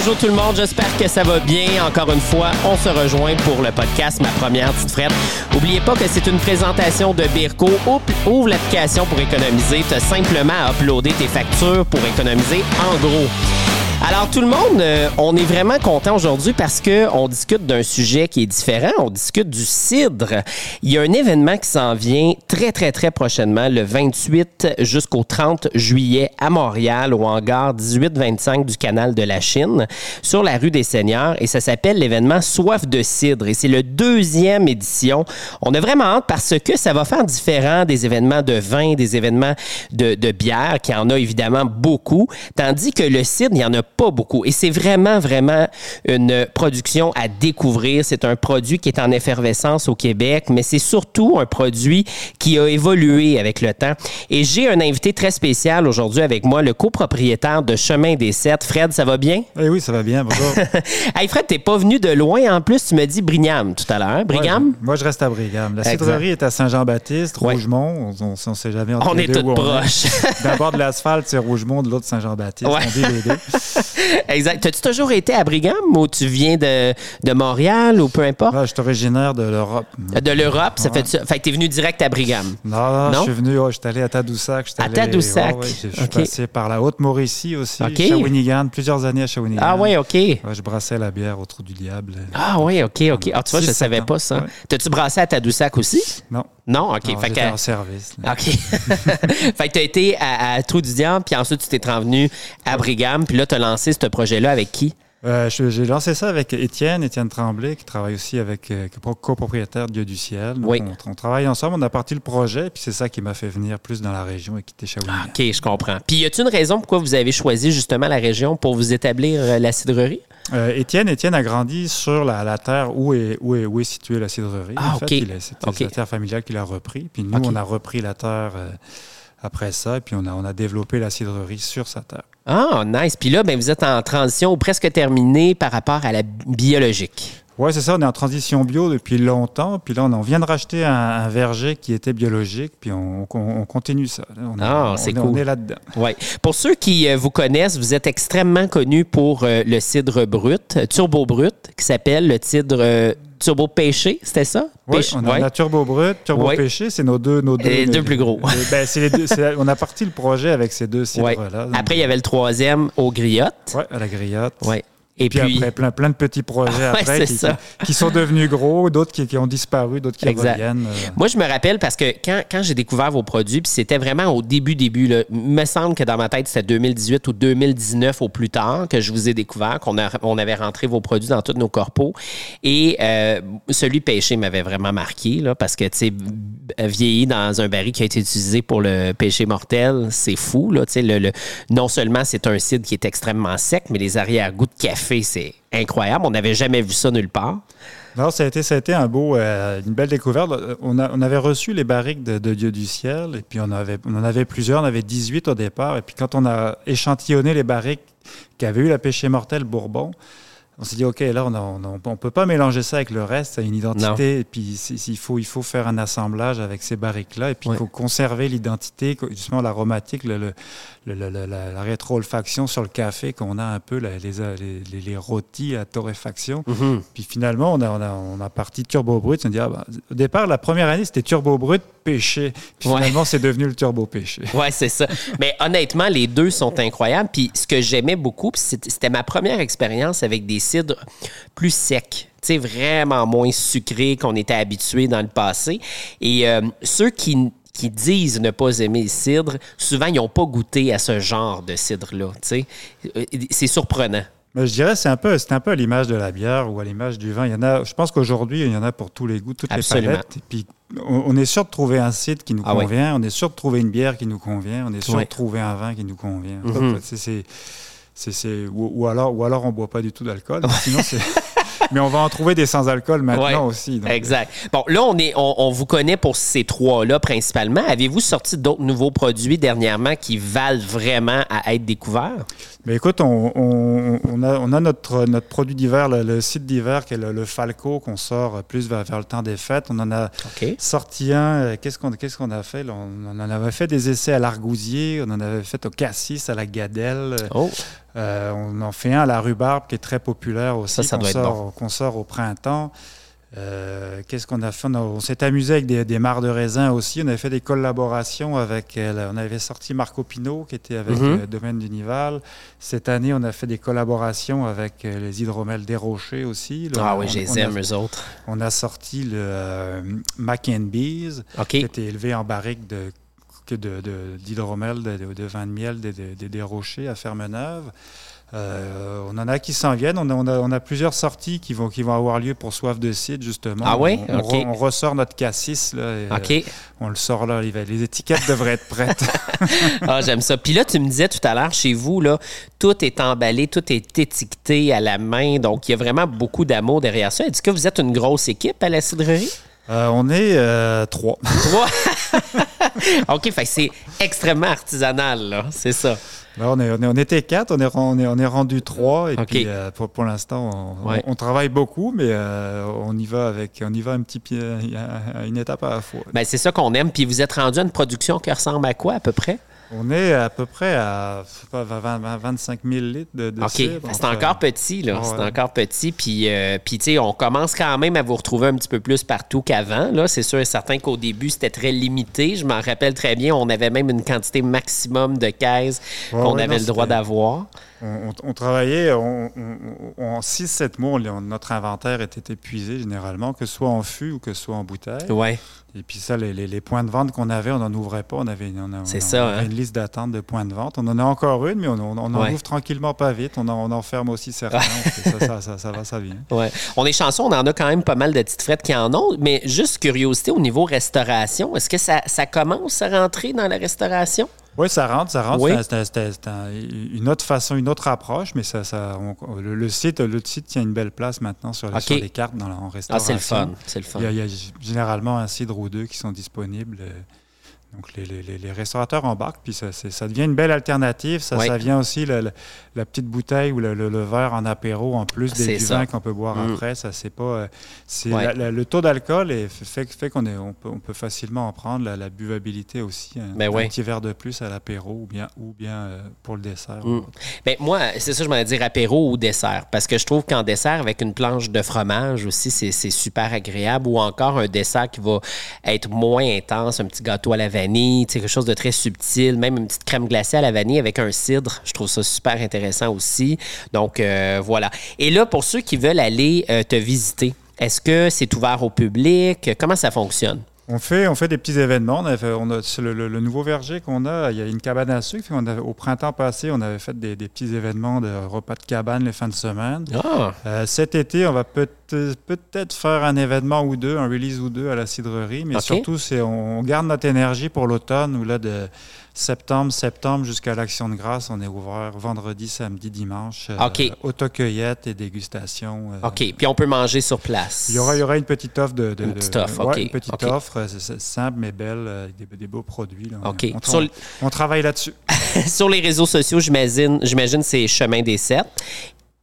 bonjour tout le monde, j'espère que ça va bien. Encore une fois, on se rejoint pour le podcast Ma première petite frette. N'oubliez pas que c'est une présentation de Birko. Ouvre l'application pour économiser. Tu as simplement à uploader tes factures pour économiser en gros. Alors tout le monde, euh, on est vraiment content aujourd'hui parce que on discute d'un sujet qui est différent. On discute du cidre. Il y a un événement qui s'en vient très très très prochainement, le 28 jusqu'au 30 juillet à Montréal au hangar 1825 du canal de la Chine sur la rue des Seigneurs et ça s'appelle l'événement Soif de cidre et c'est le deuxième édition. On a vraiment hâte parce que ça va faire différent des événements de vin, des événements de, de bière qui en a évidemment beaucoup, tandis que le cidre, il y en a pas beaucoup. Et c'est vraiment, vraiment une production à découvrir. C'est un produit qui est en effervescence au Québec, mais c'est surtout un produit qui a évolué avec le temps. Et j'ai un invité très spécial aujourd'hui avec moi, le copropriétaire de Chemin des Sept. Fred, ça va bien? Eh oui, ça va bien. Bonjour. hey Fred, t'es pas venu de loin. En plus, tu me dis Brigham tout à l'heure. Brigham? Ouais, moi, je reste à Brigham. La cidrerie est à Saint-Jean-Baptiste, Ouais. Rougemont. On, on, on sait jamais entre On les est deux toutes où proches. D'abord de l'asphalte, c'est Rougemont, de l'autre Saint-Jean-Baptiste. Ouais. On dit les deux. exact. T'as-tu toujours été à Brigham ou tu viens de, de Montréal ou peu importe? Là, je suis originaire de l'Europe. De l'Europe, ça Ouais. fait ça. Fait que t'es venu direct à Brigham? Non, non, Non? je suis venu, ouais, je suis allé à Tadoussac. je suis À allé- Tadoussac. ouais, je je suis passé par la Haute-Mauricie aussi, Ok. Shawinigan, plusieurs années à Shawinigan. Ah ouais, OK. Je brassais la bière au Trou du Diable. Ah oui, OK, OK. Ah, tu vois, je Six, savais pas ça. T'as-tu brassé à Tadoussac aussi? Non, Non? OK. non, fait que... en service. là. OK. fait que t'as été à, à Trou du Diable, puis ensuite tu t'es transvenu à Brigham, puis là, t'as lancé ce projet-là avec qui? Euh, J'ai lancé ça avec Étienne, Étienne Tremblay, qui travaille aussi avec euh, co- copropriétaire Dieu du ciel. Donc, Oui. on, on travaille ensemble, on a parti le projet, puis c'est ça qui m'a fait venir plus dans la région et quitter Shawinigan. OK, je comprends. Puis y a-t-il une raison pourquoi vous avez choisi justement la région pour vous établir euh, la cidrerie? Euh, Étienne, Étienne a grandi sur la, la terre où est, où, est, où est située la cidrerie. Ah, en fait, ok. il est- C'était Ok. sa terre familiale qu'il a repris. Puis nous, on a repris la terre après ça, puis on a, on a développé la cidrerie sur sa terre. Ah, nice. Puis là, ben, vous êtes en transition ou presque terminée par rapport à la biologique. Oui, c'est ça, on est en transition bio depuis longtemps. Puis là, on, vient de racheter un, un verger qui était biologique, puis on, on- on continue ça. On est- Ah, c'est est- cool. On est là-dedans. Ouais. Pour ceux qui euh, vous connaissent, vous êtes extrêmement connu pour euh, le cidre brut, euh, turbo brut, qui s'appelle le cidre euh, turbo pêché, c'était ça? Oui, on a ouais. la turbo brut, turbo Ouais. pêché, c'est nos deux, nos deux, Les deux plus gros. les- ben, les deux- on a parti le projet avec ces deux Ouais. cidres-là. Après, il y avait le troisième au griotte. Ouais, à la griotte. Ouais. Et Puis, puis, après, plein, plein de petits projets après qui, sont devenus gros, d'autres qui, qui ont disparu, d'autres qui Exact. reviennent. euh. moi, je me rappelle parce que quand, quand j'ai découvert vos produits, puis c'était vraiment au début, début, là, il me semble que dans ma tête, c'était 2018 ou 2019 au plus tard que je vous ai découvert, qu'on a- on avait rentré vos produits dans tous nos corpos. Et euh, celui pêché m'avait vraiment marqué, là, parce que, tu sais, vieilli dans un baril qui a été utilisé pour le pêché mortel, c'est fou, là, le- non seulement c'est un cidre qui est extrêmement sec, mais les arrière-goûts de café, c'est incroyable. On n'avait jamais vu ça nulle part. Non, ça a été, ça a été un beau, euh, une belle découverte. On, avait reçu les barriques de, Dieu du ciel, et puis on, avait, on en avait plusieurs, on avait 18 au départ, et puis quand on a échantillonné les barriques qui avaient eu la péché mortelle Bourbon, on s'est dit, OK, là, on ne peut pas mélanger ça avec le reste, a une identité, et puis il faut, il faut faire un assemblage avec ces barriques-là, et puis il Ouais. faut conserver l'identité, justement l'aromatique, le, la, la rétro-olfaction sur le café qu'on a un peu, la- les, les, les, les rôtis à torréfaction. Puis finalement, on a, on a, on a parti turbo brut. On a dit, ah, bah, au départ, la première année, c'était turbo brut pêché. Puis Ouais. finalement, c'est devenu le turbo pêché. Ouais, c'est ça. Mais honnêtement, les deux sont incroyables. Puis ce que j'aimais beaucoup, c'était ma première expérience avec des cidres plus. Tu sais, vraiment moins sucrés qu'on était habitué dans le passé. Et euh, ceux qui, qui disent ne pas aimer le cidre, souvent, ils n'ont pas goûté à ce genre de cidre-là. Euh, c'est surprenant. Mais je dirais, c'est un peu, c'est un peu à l'image de la bière ou à l'image du vin. Il y en a, je pense qu'aujourd'hui, il y en a pour tous les goûts, toutes Absolument. les palettes. Et puis, on, on est sûr de trouver un site qui nous Ah convient. On est sûr de trouver une bière qui nous convient. On est sûr de trouver un vin qui nous convient. Mhm. Donc, c'est- c'est- ou, ou alors, ou alors, on boit pas du tout d'alcool. Sinon, c'est. mais on va en trouver des sans-alcool maintenant Ouais. aussi. donc. Exact. Bon, là, on, est, on, on vous connaît pour ces trois-là principalement. Avez-vous sorti d'autres nouveaux produits dernièrement qui valent vraiment à être découverts? Mais écoute, on, on- on a, on a notre, notre produit d'hiver, le, le site d'hiver qui est le, le Falco, qu'on sort plus vers, vers le temps des fêtes. On en a sorti un. euh, Qu'est-ce qu'on qu'est-ce qu'on a fait? là? On en avait fait des essais à l'argousier, on en avait fait au cassis, à la gadelle. Oh, Euh, on en fait un à la rhubarbe qui est très populaire aussi, Ça, ça qu'on sort, qu'on sort au printemps. Euh, Qu'est-ce qu'on a fait? On, a- on s'est amusé avec des, des mares de raisin aussi. On avait fait des collaborations avec. euh, on avait sorti Marco Pino qui était avec Mhm. euh, Domaine du Nival. Cette année, on a fait des collaborations avec les hydromels des Rochers aussi. Ah oui, on- je les aime, eux autres. On a sorti le euh, Mac and Bees qui était élevé en barrique de que de, de- d'hydromel, de, vin de miel des Rochers à Fermeneuve. Euh, on en a qui s'en viennent. On a, on, a, on a plusieurs sorties qui vont, qui vont avoir lieu pour Soif de Cidre, justement. Ah oui? On, on OK. re- on ressort notre cassis. Là, et, euh, on le sort là. Les, les étiquettes devraient être prêtes. Ah, j'aime ça. Puis là, tu me disais tout à l'heure, chez vous, là, tout est emballé, tout est étiqueté à la main. Donc, il y a vraiment beaucoup d'amour derrière ça. Est-ce que vous êtes une grosse équipe à la cidrerie? Euh, on est trois. Trois? OK, fait c'est extrêmement artisanal, là. C'est ça. Là, on, est, on, est- on était quatre, on est, on est, on est rendu trois. Et puis, euh, pour, pour l'instant, on, Ouais. on- on travaille beaucoup, mais euh, on y va avec, on y va un petit pied, une étape à la fois. Ben, c'est ça qu'on aime. Puis vous êtes rendu à une production qui ressemble à quoi, à peu près? On est à peu près à je sais pas, 20 20 25 000 litres de, de OK. C'est encore petit, là. Ah C'est ouais. encore petit. Puis, euh, puis tu sais, on commence quand même à vous retrouver un petit peu plus partout qu'avant. Là, c'est sûr et certain qu'au début, c'était très limité. Je m'en rappelle très bien. On avait même une quantité maximum de caisses Ouais, qu'on ouais, avait non, le droit d'avoir. On, on- on travaillait, on- en 6-7 mois, on- notre inventaire était épuisé généralement, que ce soit en fût ou que ce soit en bouteille. Ouais. Et puis ça, les, les- les points de vente qu'on avait, on n'en ouvrait pas. On avait, C'est ça, hein. une liste d'attente de points de vente. On en a encore une, mais on, on- en Ouais. ouvre tranquillement pas vite. On en, ferme aussi certains. ça, ça, ça, ça va, ça vient. Ouais. On est chanceux, on en a quand même pas mal de petites frettes qui en ont, mais juste curiosité au niveau restauration, est-ce que ça, ça commence à rentrer dans la restauration? Oui, ça rentre, ça rentre. Oui. C'est un- c'est un- c'est un- une autre façon, une autre approche, mais ça, ça, on- le, le site, le site tient une belle place maintenant sur, les- sur les cartes dans la, en Ah, c'est le fun. C'est le fun. Il y, a, il y a généralement un cidre ou deux qui sont disponibles. Donc, les, les- les- les restaurateurs embarquent, puis ça, devient une belle alternative. Ça, Oui. ça vient aussi, le- le- la petite bouteille ou le, verre en apéro, en plus des C'est du ça. vin qu'on peut boire Mm. après. Ça, c'est pas... euh, la- la- le taux d'alcool fait, fait qu'on on peut, on peut facilement en prendre. La, la buvabilité aussi. Un, Ben un petit verre de plus à l'apéro ou bien, ou bien euh, pour le dessert. Mm. Ben, moi, c'est ça, je m'en dire apéro ou dessert. Parce que je trouve qu'en dessert, avec une planche de fromage aussi, c'est super agréable. Ou encore un dessert qui va être moins intense, un petit gâteau à la vanille, quelque chose de très subtil, même une petite crème glacée à la vanille avec un cidre. Je trouve ça super intéressant aussi. Donc, euh, voilà. Et là, pour ceux qui veulent aller euh, te visiter, est-ce que c'est ouvert au public? Comment ça fonctionne? On fait, on fait des petits événements. On, a fait- on a, sur le, le- le nouveau verger qu'on a, il y a une cabane à sucre. On avait- au printemps passé, on avait fait des, des petits événements de repas de cabane les fins de semaine. Ah! Euh, cet été, on va peut- peut-être faire un événement ou deux, un release ou deux à la cidrerie, mais surtout, c'est on garde notre énergie pour l'automne où là, de septembre, septembre jusqu'à l'Action de grâce, on est ouvert vendredi, samedi, dimanche. euh, OK. Autocueillette et dégustation. euh, OK. Puis on peut manger sur place. il y, aura, il y aura une petite offre de. de- Une petite offre, ouais, OK, Une petite offre, euh, c'est- simple mais belle, euh, des, des beaux produits. là. OK. Tra- on travaille là-dessus. sur les réseaux sociaux, j'imagine, j'imagine c'est Chemin des Sept.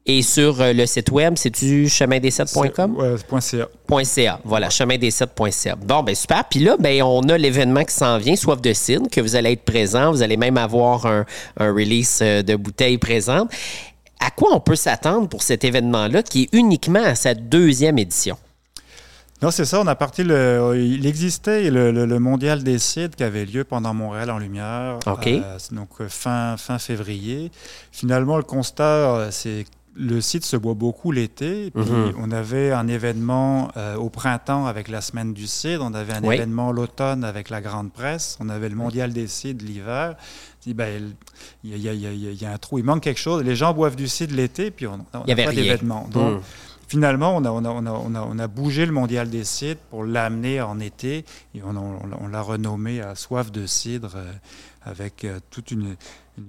Et sur euh, le site web, c'est-tu chemin-des-sept.com? Ouais, .ca. .ca. Voilà, chemin-des-sept.ca. Bon, ben super. Puis là, ben, on a l'événement qui s'en vient, Soif de cidre, que vous allez être présent. Vous allez même avoir un, un release euh, de bouteilles présentes. À quoi on peut s'attendre pour cet événement-là qui est uniquement à sa deuxième édition? Non, c'est ça. On a parti le. Il existait le, le- le mondial des cidres qui avait lieu pendant Montréal en lumière. OK. euh, donc fin, fin février. Finalement, le constat, c'est le cidre se boit beaucoup l'été. Puis Mhm. on avait un événement euh, au printemps avec la semaine du cidre. On avait un Oui. événement l'automne avec la grande presse. On avait le mondial des cidres l'hiver. Ben, il y, a- il y a- il y a- il y a un trou, il manque quelque chose. Les gens boivent du cidre l'été, puis on n'a pas d'événement. Donc, Mm. Finalement, on a, on, a, on, a, on, a, on a bougé le mondial des cidres pour l'amener en été et on, l'a renommé à Soif de cidre euh, avec euh, toute une, une,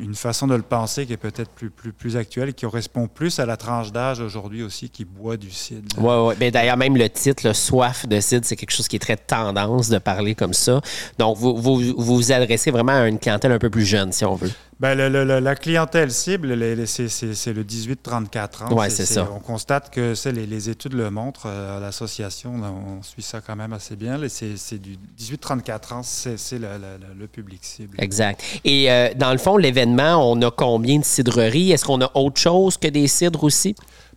une façon de le penser qui est peut-être plus, plus, plus actuelle qui correspond plus à la tranche d'âge aujourd'hui aussi qui boit du cidre. Oui, oui. D'ailleurs, même le titre, le Soif de cidre, c'est quelque chose qui est très tendance de parler comme ça. Donc, vous vous, vous, vous adressez vraiment à une clientèle un peu plus jeune, si on veut. Ben, le, le, la clientèle cible, c'est le 18-34 ans. Oui, c'est ça. On constate que les, les, études le montrent euh, à l'association. On suit ça quand même assez bien. C'est du 18-34 ans, c'est le, le, public cible. Exact. Et euh, dans le fond, l'événement, on a combien de cidreries? Est-ce qu'on a autre chose que des cidres aussi?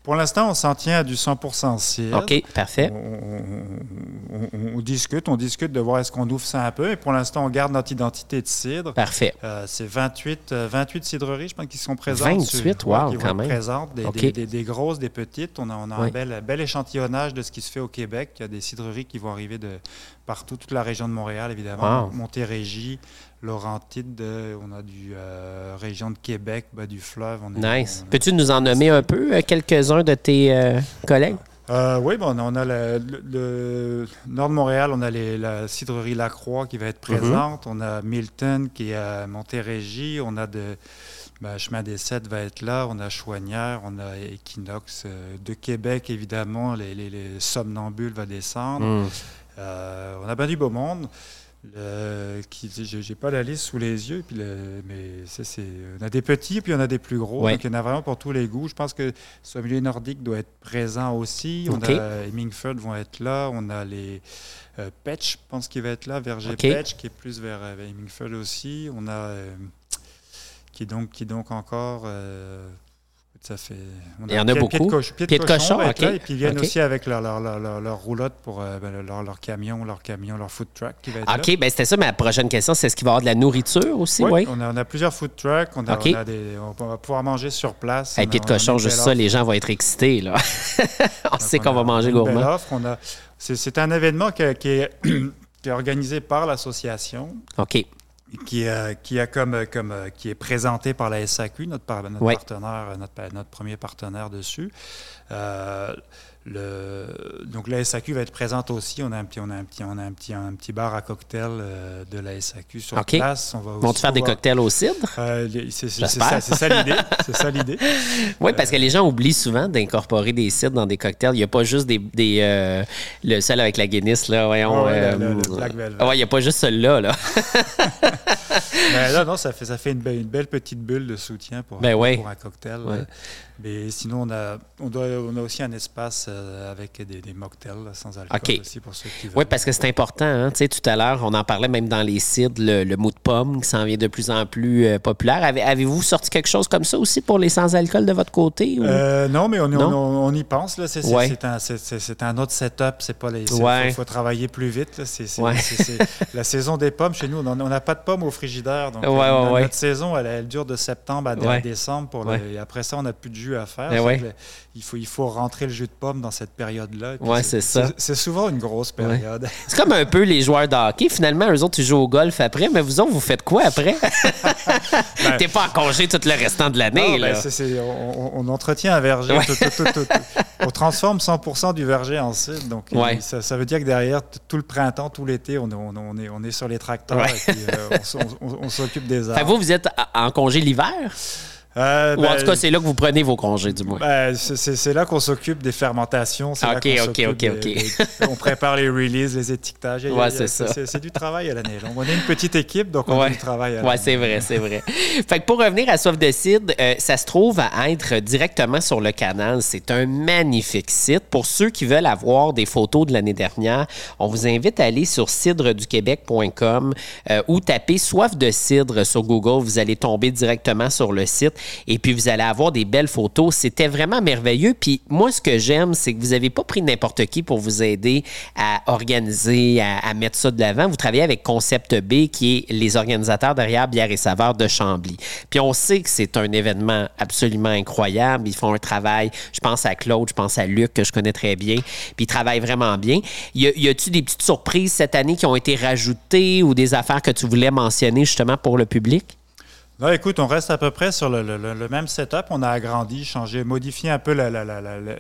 Pour l'instant, on s'en tient à du 100 cidre. OK, parfait. On, on, on, discute, on discute de voir est-ce qu'on ouvre ça un peu. Et pour l'instant, on garde notre identité de cidre. Parfait. Euh, c'est 28, 28 cidreries, je pense, qui sont présentes. 28, sur, wow, qui quand même. Présentes, des, okay. des, des, des, grosses, des petites. On a, on a oui. un bel, bel, échantillonnage de ce qui se fait au Québec. Il y a des cidreries qui vont arriver de partout, toute la région de Montréal, évidemment. Wow. Montérégie, Laurentide, on a du euh, région de Québec, bas du fleuve. On est, nice. Peux-tu nous en nommer un peu, euh, quelques-uns de tes euh, collègues? Euh, oui, bon, on a le, le, le, nord de Montréal, on a les, la cidrerie Lacroix qui va être présente. Mm -hmm. On a Milton qui est à Montérégie. On a de ben, Chemin des Sept va être là. On a Chouanière, on a Equinox de Québec, évidemment. Les, les, les somnambules va descendre. Mm. On a bien du beau monde. Qui, j'ai pas la liste sous les yeux, puis le, mais c'est, on a des petits, puis on a des plus gros. Ouais. Donc, il y en a vraiment pour tous les goûts. Je pense que ce milieu nordique doit être présent aussi. On okay. a Hemingford vont être là. On a les euh, Petch, je pense qu'il va être là. Verger okay. Petch, qui est plus vers, vers Hemingford aussi. On a euh, qui donc qui donc encore euh, ça fait. On Il y en a beaucoup. Pied de, coche, pied de, pied de cochon, cochon OK. Là, et puis ils viennent okay. aussi avec leur, leur, leur, leur, roulotte pour euh, ben, leur, leur, camion, leur camion, leur food truck qui va être OK, ben c'était ça ma prochaine question. C'est est-ce qu'il va y avoir de la nourriture aussi? Oui, oui? On, a, on, a, plusieurs food trucks. On, a, okay. on, a des, on, va pouvoir manger sur place. Et hey, pied de cochon, juste ça, les gens vont être excités. Là. on Donc, sait qu'on va manger gourmand. C'est un événement qui, qui, est, qui est organisé par l'association. OK qui, euh, qui, a comme, comme euh, qui est présenté par la SAQ, notre, par, notre ouais. partenaire, notre, notre, premier partenaire dessus. Euh, le, donc la SAQ va être présente aussi. On a un petit, on a un petit, on a un petit, un petit bar à cocktail euh, de la SAQ sur okay. place. On va Vont tu faire des cocktails au cidre? Euh, C'est ça, ça l'idée. c'est ça l'idée. oui, parce que les gens oublient souvent d'incorporer des cidres dans des cocktails. Il n'y a pas juste des, des euh, le seul avec la Guinness là. Voyons, oh, ouais, le, le, le Black Velvet. Ouais, il n'y a pas juste celui-là là. ben là, non, ça fait, ça fait une, belle, une belle petite bulle de soutien pour, ben ouais. pour un cocktail. Ouais. Mais sinon, on a, on, doit, on a aussi un espace euh, avec des, des mocktails sans alcool okay. aussi pour ceux qui veulent. Oui, parce que c'est important. Hein? Tu sais, tout à l'heure, on en parlait même dans les cidres, le, le mot de pomme qui s'en vient de plus en plus euh, populaire. Avez, avez-vous sorti quelque chose comme ça aussi pour les sans-alcool de votre côté? Ou? Euh, non, mais on, non? On, on, y pense. Là. C'est, ouais. c'est, un, c'est, un, autre setup. C'est pas les, ouais. faut, faut, travailler plus vite. C'est, ouais. la saison des pommes, chez nous, on n'a pas de pommes au frigidaire. Donc, notre saison, elle, elle, dure de septembre à, à décembre. Pour le, et après ça, on n'a plus de jus à faire. Il faut, il faut rentrer le jus de pomme dans cette période-là. Oui, c'est ça. C'est souvent une grosse période. Ouais. C'est comme un peu les joueurs de hockey. Finalement, eux autres, ils jouent au golf après, mais vous autres, vous faites quoi après? ben, T'es pas en congé tout le restant de l'année. Ben, on, on, entretient un verger. Ouais. Tout, tout, tout, on transforme 100 du verger en cidre. Donc, ouais. ça, ça, veut dire que derrière, tout le printemps, tout l'été, on, on, est, on est sur les tracteurs et puis, euh, on, s'occupe des arbres. Fait vous, vous êtes en congé l'hiver? Euh, Ou en ben, tout cas, c'est là que vous prenez vos congés, du moins. Ben, c'est là qu'on s'occupe des fermentations. OK, là OK, OK, OK. Des, on prépare les releases, les étiquetages. Ouais, c'est ça. C'est du travail à l'année. On est une petite équipe, donc on ouais. a du travail à l'année. Ouais, c'est vrai, c'est vrai. fait que pour revenir à Soif de Cidre, euh, ça se trouve à être directement sur le canal. C'est un magnifique site. Pour ceux qui veulent avoir des photos de l'année dernière, on vous invite à aller sur cidreduquebec.com euh, ou taper Soif de Cidre sur Google. Vous allez tomber directement sur le site et puis vous allez avoir des belles photos. C'était vraiment merveilleux. Puis moi, ce que j'aime, c'est que vous n'avez pas pris n'importe qui pour vous aider à organiser, à, mettre ça de l'avant. Vous travaillez avec Concept B, qui est les organisateurs derrière Bière et Saveurs de Chambly. Puis on sait que c'est un événement absolument incroyable. Ils font un travail, je pense à Claude, je pense à Luc, que je connais très bien. Puis ils travaillent vraiment bien. Y a-tu des petites surprises cette année qui ont été rajoutées ou des affaires que tu voulais mentionner justement pour le public? Là, écoute, on reste à peu près sur le, le- le même setup. On a agrandi, changé, modifié un peu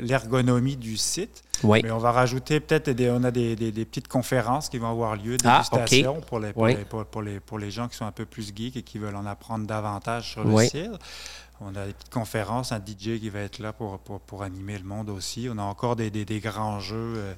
l'ergonomie du site. Oui. Mais on va rajouter peut-être des, on a des, des- des petites conférences qui vont avoir lieu, Ah, dégustations pour, les, pour, Oui. les, pour, pour les, pour les gens qui sont un peu plus geeks et qui veulent en apprendre davantage sur Oui. le cidre. On a des petites conférences, un DJ qui va être là pour, pour, pour animer le monde aussi. On a encore des, des, des grands jeux. euh,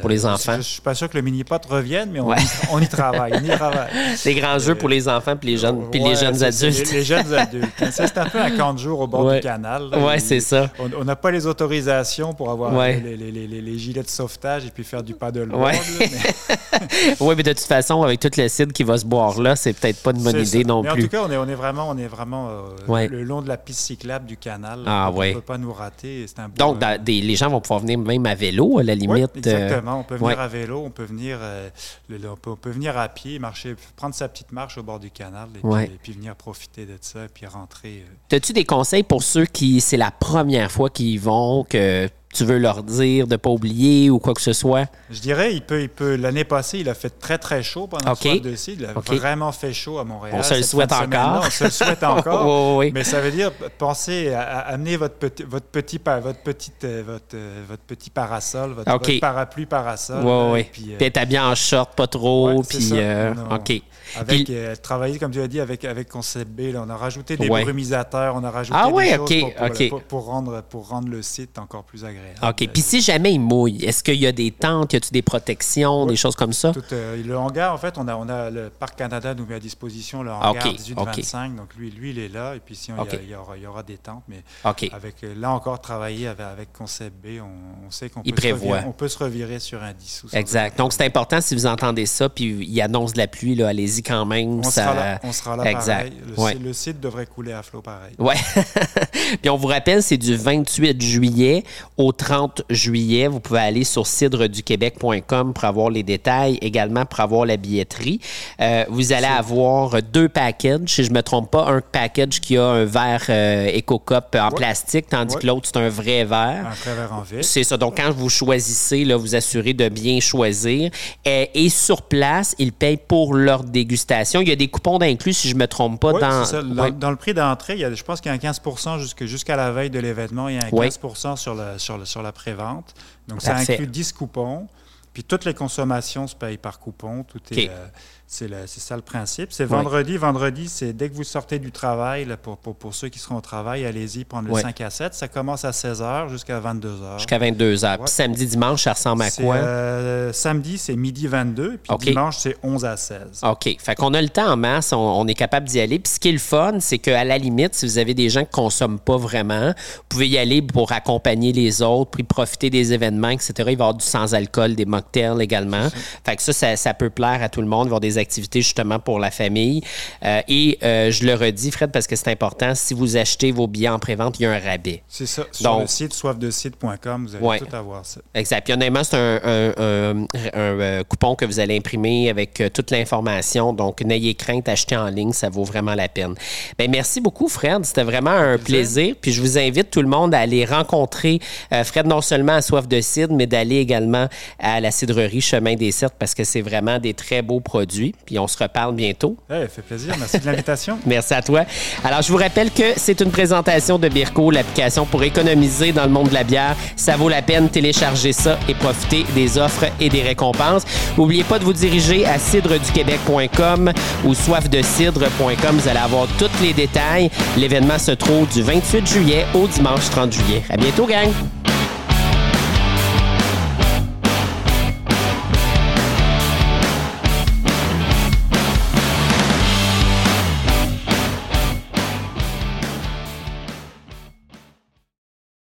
Pour les je- enfants. Je ne suis pas sûr que le mini-pot revienne, mais on, Ouais. y, on y travaille. On y travaille. Des grands jeux pour les enfants puis les jeunes, puis les jeunes adultes. Les, les jeunes adultes. Ça, c'est un peu un camp de jour au bord Ouais. du canal. Il- c'est ça. On n'a pas les autorisations pour avoir les, gilets de sauvetage et puis faire du là, mais Oui, mais de toute façon, avec tout le cidre qui va se boire là, c'est peut-être pas une bonne idée ça. non Mais En plus. tout cas, on est, on est vraiment, on est vraiment euh, le long de la piste cyclable du canal. Ah, on ne peut pas nous rater. Un Donc, dans- des- les gens vont pouvoir venir même à vélo, à la Oui, limite. Exactement. On peut venir ouais. à vélo, on peut venir, euh, le- on, peut, on peut venir à pied, marcher, prendre sa petite marche au bord du canal et, Ouais. puis, et puis venir profiter de ça et puis rentrer. euh, As-tu des conseils pour ceux qui, c'est la première fois qu'ils vont, que tu veux leur dire de pas oublier ou quoi que ce soit? Je dirais, il peut, il peut. L'année passée, il a fait très très chaud pendant OK. le. Il a vraiment fait chaud à Montréal. On se le souhaite encore. On se le souhaite encore. Oui. Mais ça veut dire pensez à, à amener votre petit, votre petit, votre petite, euh, votre, euh, votre petit parasol, votre, parapluie parasol. Oui, là, oui. et Puis, euh, être habillé en short, pas trop, Ouais, puis... euh. OK. avec Puis- euh, travailler comme tu as dit avec avec Concept B, là, on a rajouté des Ouais. brumisateurs, on a rajouté Ah des choses OK, pour, pour, OK. pour- pour rendre pour rendre le site encore plus agréable. OK. Puis si jamais il mouille, est-ce qu'il y a des tentes, y a-tu des protections, Oui. des choses comme ça? Tout, euh, le hangar, en fait, on a, on a le Parc Canada nous met à disposition le hangar OK, 18-25. Donc, lui, lui, il est là. Et puis, si il, y y aura, il y aura des tentes. Mais avec, euh, là encore, travailler avec, avec Concept B, on, on sait qu'on peut, revirer- on peut se revirer sur un 10 ou sur Exact. Donc, c'est important si vous entendez ça, puis il annonce de la pluie, là, allez-y quand même. On ça... sera là, on sera là Exact. pareil. Le, Ouais. le site devrait couler à flot pareil. Ouais. Puis on vous rappelle, c'est du 28 juillet au 30 juillet. Vous pouvez aller sur cidreduquebec.com pour avoir les détails, également pour avoir la billetterie. Euh, vous allez avoir deux packages. Si je ne me trompe pas, un package qui a un verre euh, EcoCup en Ouais. plastique, tandis Ouais. que l'autre, c'est un vrai verre. Un travers en ville. C'est ça. Donc, quand vous choisissez, là, vous assurez de bien choisir. Et, et sur place, ils payent pour leur dégustation. Il y a des coupons d'inclus, si je ne me trompe pas, dans. ça. Dans, le prix d'entrée, il y a, je pense qu'il y a un 15 jusque- jusqu'à la veille de l'événement. Il y a un Oui. 15% sur, le, sur, le- sur la prévente. Donc, ça inclut 10 coupons. Puis toutes les consommations se payent par coupon. Tout est, euh, c'est, le- c'est ça le principe. C'est vendredi. Vendredi, c'est dès que vous sortez du travail, là, pour, pour, pour ceux qui seront au travail, allez-y prendre le Oui. 5 à 7. Ça commence à 16 h jusqu'à 22 h. Jusqu'à 22 heures. Ouais. Puis samedi, dimanche, ça ressemble à C'est, quoi? euh, samedi, c'est midi 22. Puis dimanche, c'est 11 à 16. OK. Fait qu'on a le temps en masse, on, on est capable d'y aller. Puis ce qui est le fun, c'est qu'à la limite, si vous avez des gens qui ne consomment pas vraiment, vous pouvez y aller pour accompagner les autres, puis profiter des événements, etc. Il va y avoir du sans-alcool, des mocktails également. Fait que ça, ça, ça peut plaire à tout le monde, avoir des activités justement pour la famille. Euh, et euh, je le redis, Fred, parce que c'est important, si vous achetez vos billets en prévente, il y a un rabais. C'est ça. Sur Donc- le site soifdecide.com, vous allez Ouais. tout avoir ça. Exact. Puis honnêtement, c'est un, un- un- un, euh, coupon que vous allez imprimer avec toute l'information. Donc, n'ayez crainte, achetez en ligne, ça vaut vraiment la peine. Bien, merci beaucoup, Fred. C'était vraiment un plaisir. Puis je vous invite tout le monde à aller rencontrer Fred non seulement à Soif de Cidre, mais d'aller également à la cidrerie Chemin des Certes parce que c'est vraiment des très beaux produits. Puis on se reparle bientôt. Eh, fait plaisir. Merci de l'invitation. Merci à toi. Alors, je vous rappelle que c'est une présentation de Birko, l'application pour économiser dans le monde de la bière. Ça vaut la peine, télécharger ça et profiter des offres et des récompenses. N'oubliez pas de vous diriger à cidreduquebec.com ou soifdecidre.com. Vous allez avoir tous les détails. L'événement se trouve du 28 juillet au dimanche 30 juillet. À bientôt, gang!